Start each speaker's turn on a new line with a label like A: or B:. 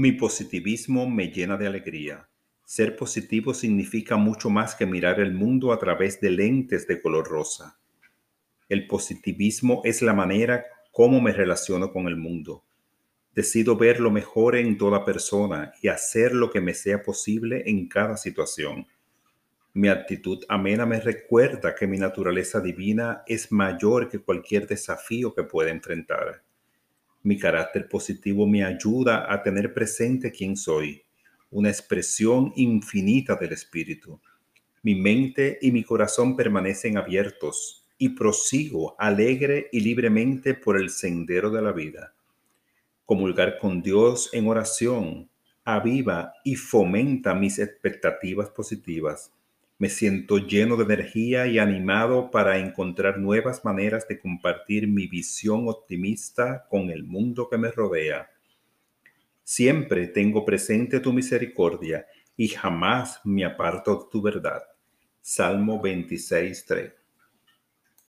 A: Mi positivismo me llena de alegría. Ser positivo significa mucho más que mirar el mundo a través de lentes de color rosa. El positivismo es la manera como me relaciono con el mundo. Decido ver lo mejor en toda persona y hacer lo que me sea posible en cada situación. Mi actitud amena me recuerda que mi naturaleza divina es mayor que cualquier desafío que pueda enfrentar. Mi carácter positivo me ayuda a tener presente quién soy, una expresión infinita del espíritu. Mi mente y mi corazón permanecen abiertos y prosigo alegre y libremente por el sendero de la vida. Comulgar con Dios en oración aviva y fomenta mis expectativas positivas me siento lleno de energía y animado para encontrar nuevas maneras de compartir mi visión optimista con el mundo que me rodea. Siempre tengo presente tu misericordia y jamás me aparto de tu verdad. Salmo 26.3